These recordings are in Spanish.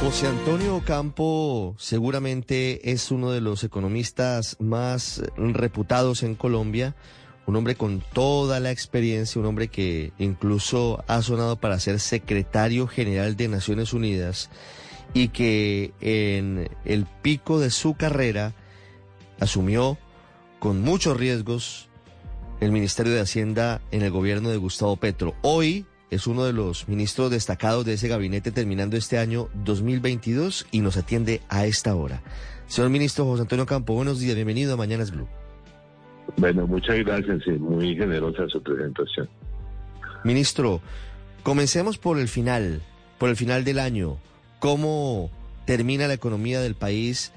José Antonio Campo seguramente es uno de los economistas más reputados en Colombia, un hombre con toda la experiencia, un hombre que incluso ha sonado para ser secretario general de Naciones Unidas y que en el pico de su carrera asumió con muchos riesgos el Ministerio de Hacienda en el gobierno de Gustavo Petro. Hoy es uno de los ministros destacados de ese gabinete terminando este año 2022 y nos atiende a esta hora. Señor ministro José Antonio Campo, buenos días, bienvenido a Mañanas Blue. Bueno, muchas gracias y muy generosa su presentación. Ministro, comencemos por el final, por el final del año. ¿Cómo termina la economía del país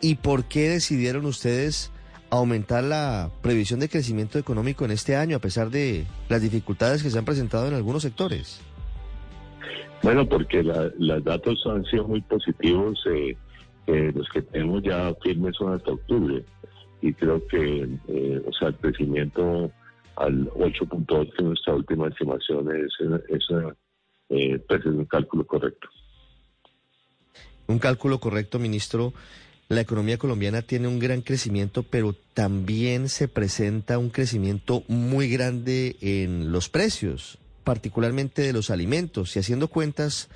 y por qué decidieron ustedes aumentar la previsión de crecimiento económico en este año a pesar de las dificultades que se han presentado en algunos sectores? Bueno, porque los datos han sido muy positivos, eh, eh, los que tenemos ya firmes son hasta octubre y creo que, eh, o sea, el crecimiento al 8.8 en nuestra última estimación es, es, pues es un cálculo correcto. Un cálculo correcto, ministro. La economía colombiana tiene un gran crecimiento, pero también se presenta un crecimiento muy grande en los precios, particularmente de los alimentos. Y haciendo cuentas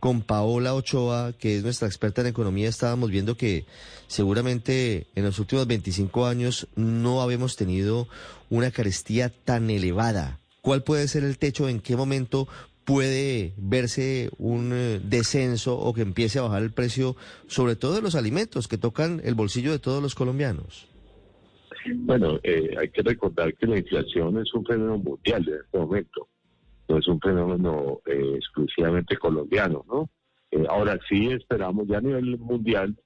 con Paola Ochoa, que es nuestra experta en economía, estábamos viendo que seguramente en los últimos 25 años no habíamos tenido una carestía tan elevada. ¿Cuál puede ser el techo? ¿En qué momento puede verse un eh, descenso o que empiece a bajar el precio, sobre todo de los alimentos que tocan el bolsillo de todos los colombianos? Bueno, eh, hay que recordar que la inflación es un fenómeno mundial en este momento, no es un fenómeno eh, exclusivamente colombiano, ¿no? ahora sí esperamos ya a nivel mundial,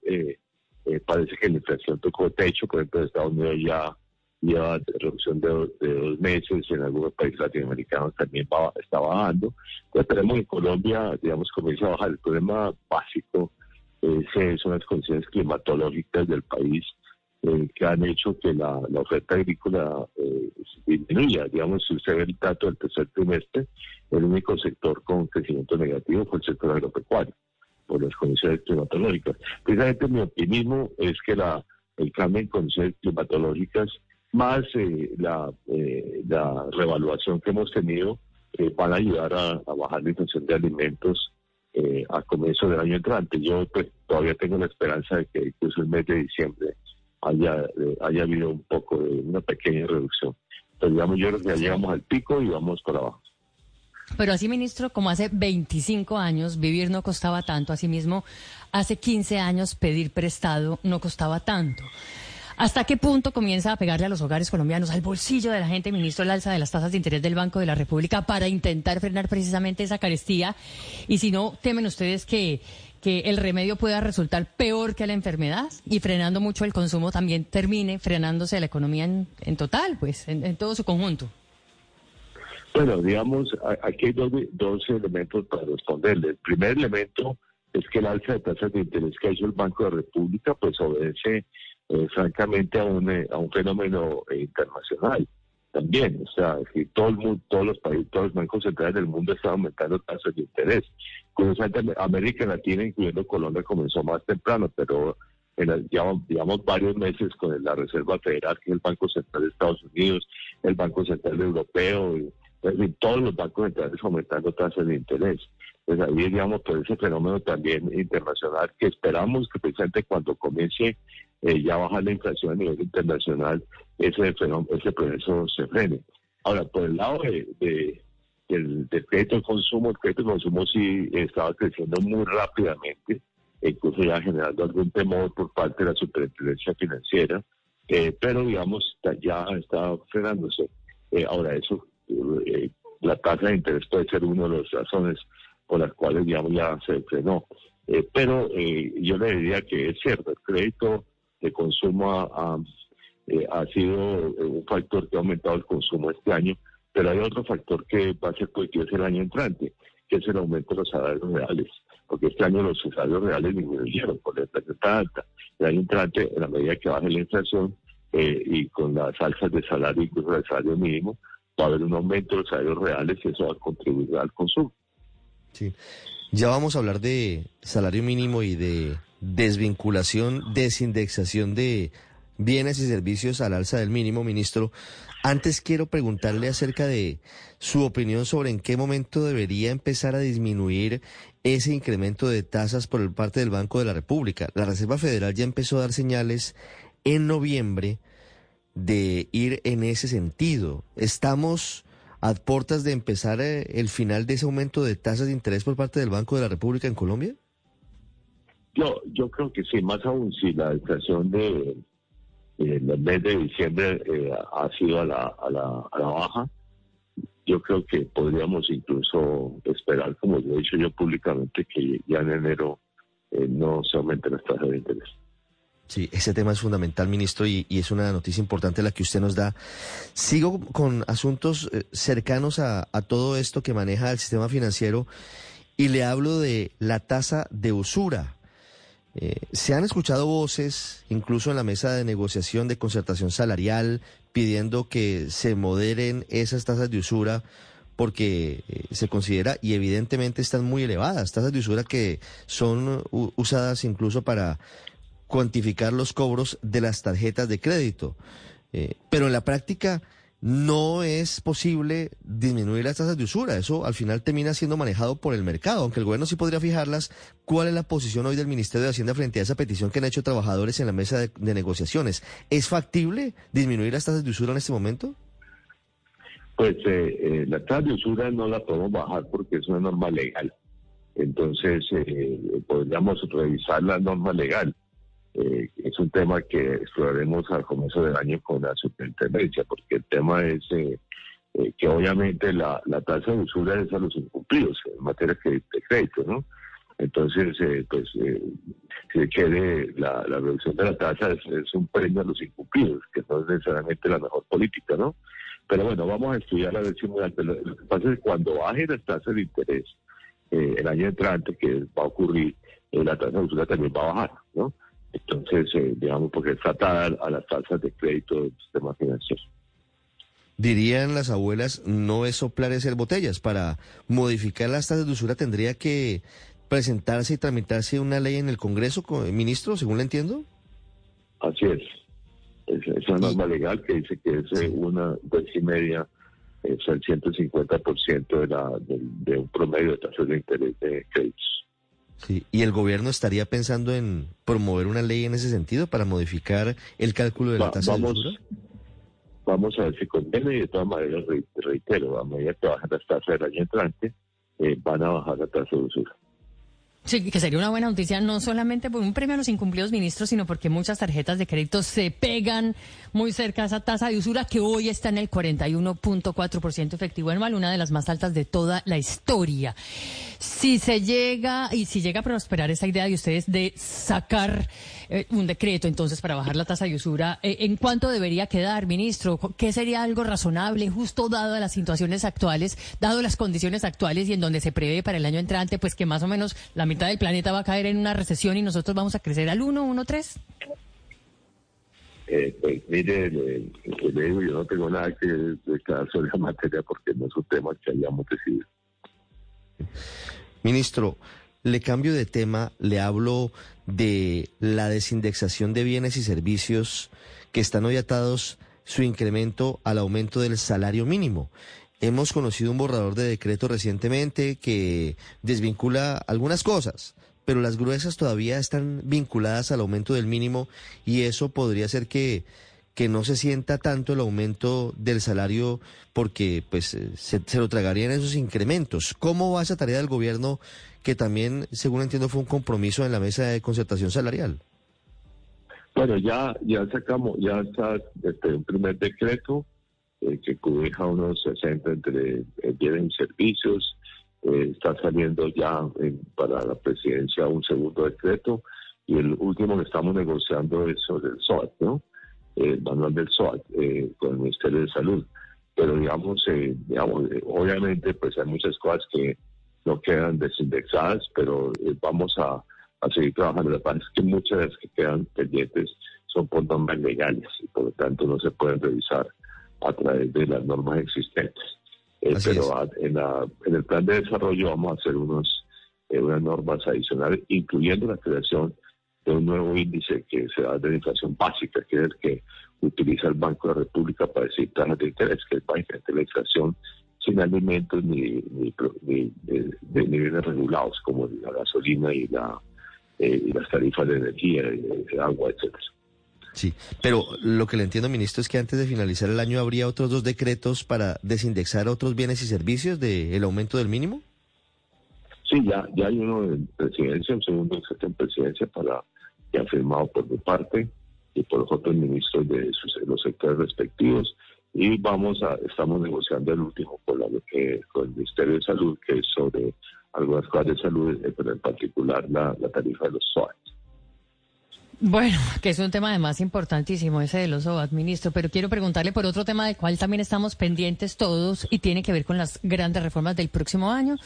parece que la inflación tocó techo, por ejemplo, Estados Unidos ya lleva reducción de, dos meses, en algunos países latinoamericanos también está bajando. Pues esperemos que Colombia, digamos, comience a bajar. El problema básico eh, son las condiciones climatológicas del país eh, que han hecho que la, oferta agrícola eh, disminuya. Digamos, si usted ve el dato del tercer trimestre, el único sector con crecimiento negativo fue el sector agropecuario por las condiciones climatológicas. Precisamente mi optimismo es que la, el cambio en condiciones climatológicas más eh, la, eh, la revaluación que hemos tenido eh, van a ayudar a, bajar la inflación de alimentos a comienzo del año entrante. Yo pues, todavía tengo la esperanza de que incluso el mes de diciembre haya, haya habido un poco de una pequeña reducción. Pero digamos, yo ya llegamos al pico y vamos para abajo. Pero así, ministro, como hace 25 años vivir no costaba tanto, asimismo, hace 15 años pedir prestado no costaba tanto. ¿Hasta qué punto comienza a pegarle a los hogares colombianos, al bolsillo de la gente, ministro, el alza de las tasas de interés del Banco de la República para intentar frenar precisamente esa carestía? Y si no, temen ustedes que, que el remedio pueda resultar peor que la enfermedad y frenando mucho el consumo también termine frenándose la economía en, total, pues, en, todo su conjunto. Bueno, digamos, aquí hay dos, dos elementos para responderle. El primer elemento es que el alza de tasas de interés que ha hecho el Banco de República, pues obedece eh, francamente a un, eh, a un fenómeno eh, internacional también. O sea, que todo el mundo, todos los países, todos los bancos centrales del mundo están aumentando tasas de interés. Curiosamente, América Latina, incluyendo Colombia, comenzó más temprano, pero en llevamos, varios meses con la Reserva Federal, que es el Banco Central de Estados Unidos, el Banco Central Europeo, y, todos los bancos centrales aumentando tasas de interés. Pues ahí, digamos, por ese fenómeno también internacional que esperamos que precisamente cuando comience eh, ya bajar la inflación a nivel internacional, ese, ese proceso se frene. Ahora, por el lado de, del, crédito al consumo, el crédito al consumo sí estaba creciendo muy rápidamente, incluso ya generando algún temor por parte de la superintendencia financiera, eh, pero digamos, ya está frenándose. Eh, ahora, eso, la tasa de interés puede ser una de las razones por las cuales, ya se frenó. pero yo le diría que es cierto, el crédito de consumo ha, eh, sido eh, un factor que ha aumentado el consumo este año, pero hay otro factor que va a ser positivo el año entrante, que es el aumento de los salarios reales, porque este año los salarios reales disminuyeron por la inflación alta. El año entrante, en la medida que baje la inflación eh, y con las alzas de salario, incluso el salario mínimo, va a haber un aumento de los salarios reales y eso va a contribuir al consumo. Sí. Ya vamos a hablar de salario mínimo y de desvinculación, desindexación de bienes y servicios al alza del mínimo, ministro. Antes quiero preguntarle acerca de su opinión sobre en qué momento debería empezar a disminuir ese incremento de tasas por parte del Banco de la República. La Reserva Federal ya empezó a dar señales en noviembre de ir en ese sentido. Estamos a puertas de empezar eh, el final de ese aumento de tasas de interés por parte del Banco de la República en Colombia? Yo, yo creo que sí, más aún si la inflación de, el mes de diciembre eh, ha sido a la, a, la, baja, yo creo que podríamos incluso esperar, como yo he dicho yo públicamente, que ya en enero eh, no se aumenten las tasas de interés. Sí, ese tema es fundamental, ministro, y, es una noticia importante la que usted nos da. Sigo con asuntos eh, cercanos a, todo esto que maneja el sistema financiero y le hablo de la tasa de usura. Eh, se han escuchado voces, incluso en la mesa de negociación de concertación salarial, pidiendo que se moderen esas tasas de usura porque eh, se considera y evidentemente están muy elevadas, tasas de usura que son usadas incluso para cuantificar los cobros de las tarjetas de crédito. Eh, pero en la práctica no es posible disminuir las tasas de usura. Eso al final termina siendo manejado por el mercado, aunque el gobierno sí podría fijarlas. ¿Cuál es la posición hoy del Ministerio de Hacienda frente a esa petición que han hecho trabajadores en la mesa de, negociaciones? ¿Es factible disminuir las tasas de usura en este momento? Pues eh, eh, la tasa de usura no la podemos bajar porque es una norma legal. Entonces, podríamos revisar la norma legal eh, es un tema que exploraremos al comienzo del año con la superintendencia, porque el tema es eh, eh, que obviamente la, tasa de usura es a los incumplidos en materia de, crédito, ¿no? Entonces, pues, si quiere, la, reducción de la tasa es, un premio a los incumplidos, que no es necesariamente la mejor política, ¿no? Pero bueno, vamos a estudiar a ver lo que pasa es que cuando baje la tasa de interés el año entrante, que va a ocurrir, la tasa de usura también va a bajar, ¿no? Entonces, eh, digamos, porque está atada a las tasas de crédito del sistema financiero. Dirían las abuelas, no es soplar hacer botellas. Para modificar las tasas de usura tendría que presentarse y tramitarse una ley en el Congreso, ministro, según le entiendo. Así es. Es, una norma legal que dice que es eh, una vez y media, es el 150% de, la, de, de un promedio de tasas de interés de créditos. Sí, ¿y el gobierno estaría pensando en promover una ley en ese sentido para modificar el cálculo de la tasa vamos, de usura? Vamos a ver si conviene y de todas maneras, reitero, a medida que bajan las tasas del año entrante, eh, van a bajar la tasa de usura. Sí, que sería una buena noticia, no solamente por un premio a los incumplidos ministros, sino porque muchas tarjetas de crédito se pegan muy cerca a esa tasa de usura que hoy está en el 41.4% efectivo anual, una de las más altas de toda la historia. Si se llega, y si llega a prosperar esa idea de ustedes de sacar eh, un decreto entonces para bajar la tasa de usura, eh, ¿en cuánto debería quedar, ministro? ¿Qué sería algo razonable, justo dado las situaciones actuales, dado las condiciones actuales y en donde se prevé para el año entrante, pues que más o menos la mitad del planeta va a caer en una recesión y nosotros vamos a crecer al 1, 1, 3? Eh, pues mire, le, digo, yo no tengo nada que declarar sobre la materia porque no es un tema que hayamos decidido. Ministro, le cambio de tema, le hablo de la desindexación de bienes y servicios que están hoy atados su incremento al aumento del salario mínimo. Hemos conocido un borrador de decreto recientemente que desvincula algunas cosas, pero las gruesas todavía están vinculadas al aumento del mínimo y eso podría hacer que, que no se sienta tanto el aumento del salario porque pues se, se lo tragarían esos incrementos. ¿Cómo va esa tarea del gobierno que también, según entiendo, fue un compromiso en la mesa de concertación salarial? Bueno, ya, ya sacamos, ya está este, un primer decreto eh, que cubija unos 60 entre eh, bienes y servicios. Eh, está saliendo ya para la presidencia un segundo decreto y el último que estamos negociando es sobre el SOAT, ¿no? El manual del SOAT con el Ministerio de Salud. Pero digamos, digamos obviamente pues hay muchas cosas que no quedan desindexadas, pero vamos a, seguir trabajando. Que pasa es que muchas de las que quedan pendientes son por normas legales y por lo tanto no se pueden revisar a través de las normas existentes. Eh, pero en, la, en, el plan de desarrollo vamos a hacer unos eh, unas normas adicionales, incluyendo la creación de un nuevo índice que se da de inflación básica, que es el que utiliza el Banco de la República para decir tasas de interés, que es básicamente la inflación sin alimentos ni, ni, de, niveles regulados como la gasolina y, la, eh, y las tarifas de energía, de agua, etcétera. Sí, pero lo que le entiendo, ministro, es que antes de finalizar el año habría otros dos decretos para desindexar otros bienes y servicios del aumento del mínimo. Sí, ya, ya hay uno en presidencia, un segundo en presidencia para ha firmado por mi parte y por los otros ministros de los sectores respectivos y vamos a estamos negociando el último con, la, eh, con el Ministerio de Salud que es sobre algunas cosas de salud, eh, pero en particular la, tarifa de los SOAT. Bueno, que es un tema además importantísimo ese de los OAT, ministro, pero quiero preguntarle por otro tema del cual también estamos pendientes todos y tiene que ver con las grandes reformas del próximo año,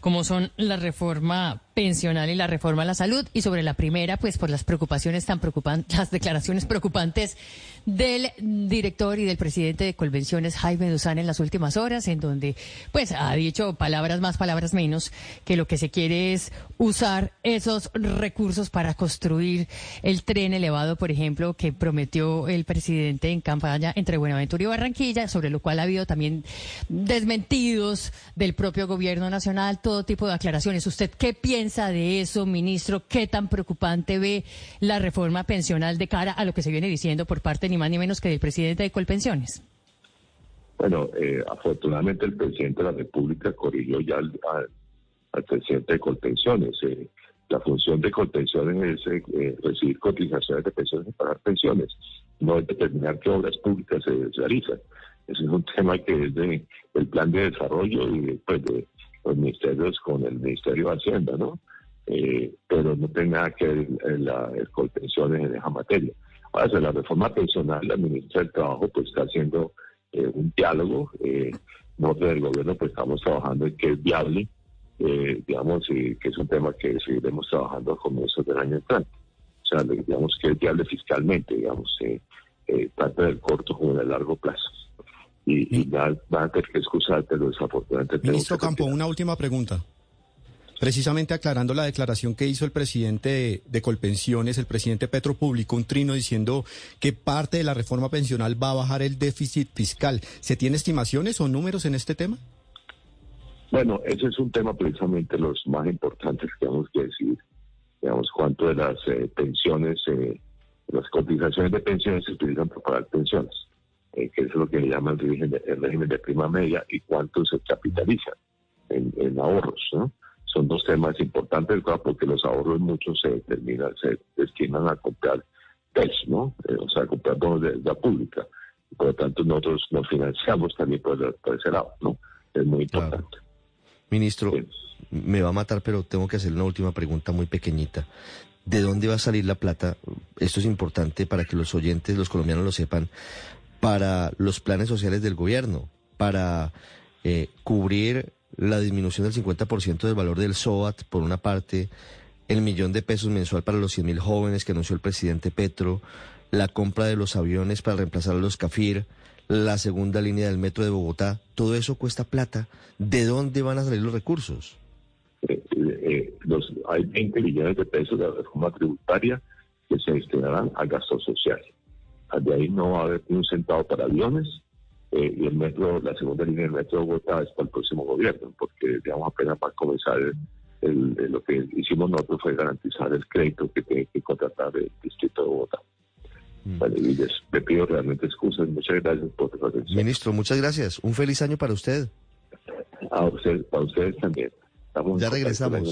como son la reforma pensional y la reforma a la salud. Y sobre la primera, pues por las preocupaciones tan preocupantes, las declaraciones preocupantes del director y del presidente de Convenciones, Jaime Duzán, en las últimas horas, en donde pues ha dicho palabras más, palabras menos, que lo que se quiere es usar esos recursos para construir el tren elevado, por ejemplo, que prometió el presidente en campaña entre Buenaventura y Barranquilla, sobre lo cual ha habido también desmentidos del propio gobierno nacional, todo tipo de aclaraciones. ¿Usted qué piensa? Piensa de eso, ministro? ¿Qué tan preocupante ve la reforma pensional de cara a lo que se viene diciendo por parte ni más ni menos que del presidente de Colpensiones? Bueno, eh, afortunadamente el presidente de la República corrigió ya al, presidente de Colpensiones. Eh, la función de Colpensiones es eh, recibir cotizaciones de pensiones y pagar pensiones, no es determinar qué obras públicas se realizan. Ese es un tema que es de, del plan de desarrollo y pues, de los ministerios con el Ministerio de Hacienda, ¿no? Eh, pero no tiene nada que ver la pensiones en esa materia. Ahora, la reforma pensional, la ministra del Trabajo pues está haciendo eh, un diálogo. Eh, nosotros del gobierno pues estamos trabajando en que es viable, eh, digamos, y que es un tema que seguiremos trabajando a comienzos del año entrante. O sea, digamos que es viable fiscalmente, digamos, tanto del corto como del largo plazo y, van a tener que excusarte lo desafortunadamente. Ministro Campo, una última pregunta. Precisamente aclarando la declaración que hizo el presidente de, Colpensiones, el presidente Petro publicó un trino diciendo que parte de la reforma pensional va a bajar el déficit fiscal. ¿Se tiene estimaciones o números en este tema? Bueno, ese es un tema precisamente los más importantes que tenemos que decir. Digamos, cuánto de las eh, pensiones, eh, las cotizaciones de pensiones se utilizan para pagar pensiones. Eh, que es lo que le llaman el régimen, de, el régimen de prima media, y cuánto se capitaliza en, ahorros. ¿no? Son dos temas importantes, porque los ahorros muchos se determinan, se destinan a comprar TES, ¿no? Eh, o sea, a comprar bonos de deuda pública. Por lo tanto, nosotros nos financiamos también por, ese lado, ¿no? Es muy importante. Ministro, me va a matar, pero tengo que hacer una última pregunta muy pequeñita. ¿De dónde va a salir la plata? Esto es importante para que los oyentes, los colombianos lo sepan para los planes sociales del gobierno, para eh, cubrir la disminución del 50% del valor del SOAT, por una parte, el millón de pesos mensual para los 100.000 jóvenes que anunció el presidente Petro, la compra de los aviones para reemplazar a los CAFIR, la segunda línea del metro de Bogotá, todo eso cuesta plata. ¿De dónde van a salir los recursos? Eh, eh, los, hay 20 millones de pesos de la reforma tributaria que se destinarán a gastos sociales. De ahí no va a haber ni un centavo para aviones. Eh, y el metro, la segunda línea del metro de Bogotá es para el próximo gobierno, porque digamos apenas para comenzar lo que hicimos nosotros fue garantizar el crédito que tiene que contratar el distrito de Bogotá. Mm. Vale, y les, pido realmente excusas. Muchas gracias por su atención. Ministro, muchas gracias. Un feliz año para usted. A usted, para ustedes también. ya regresamos.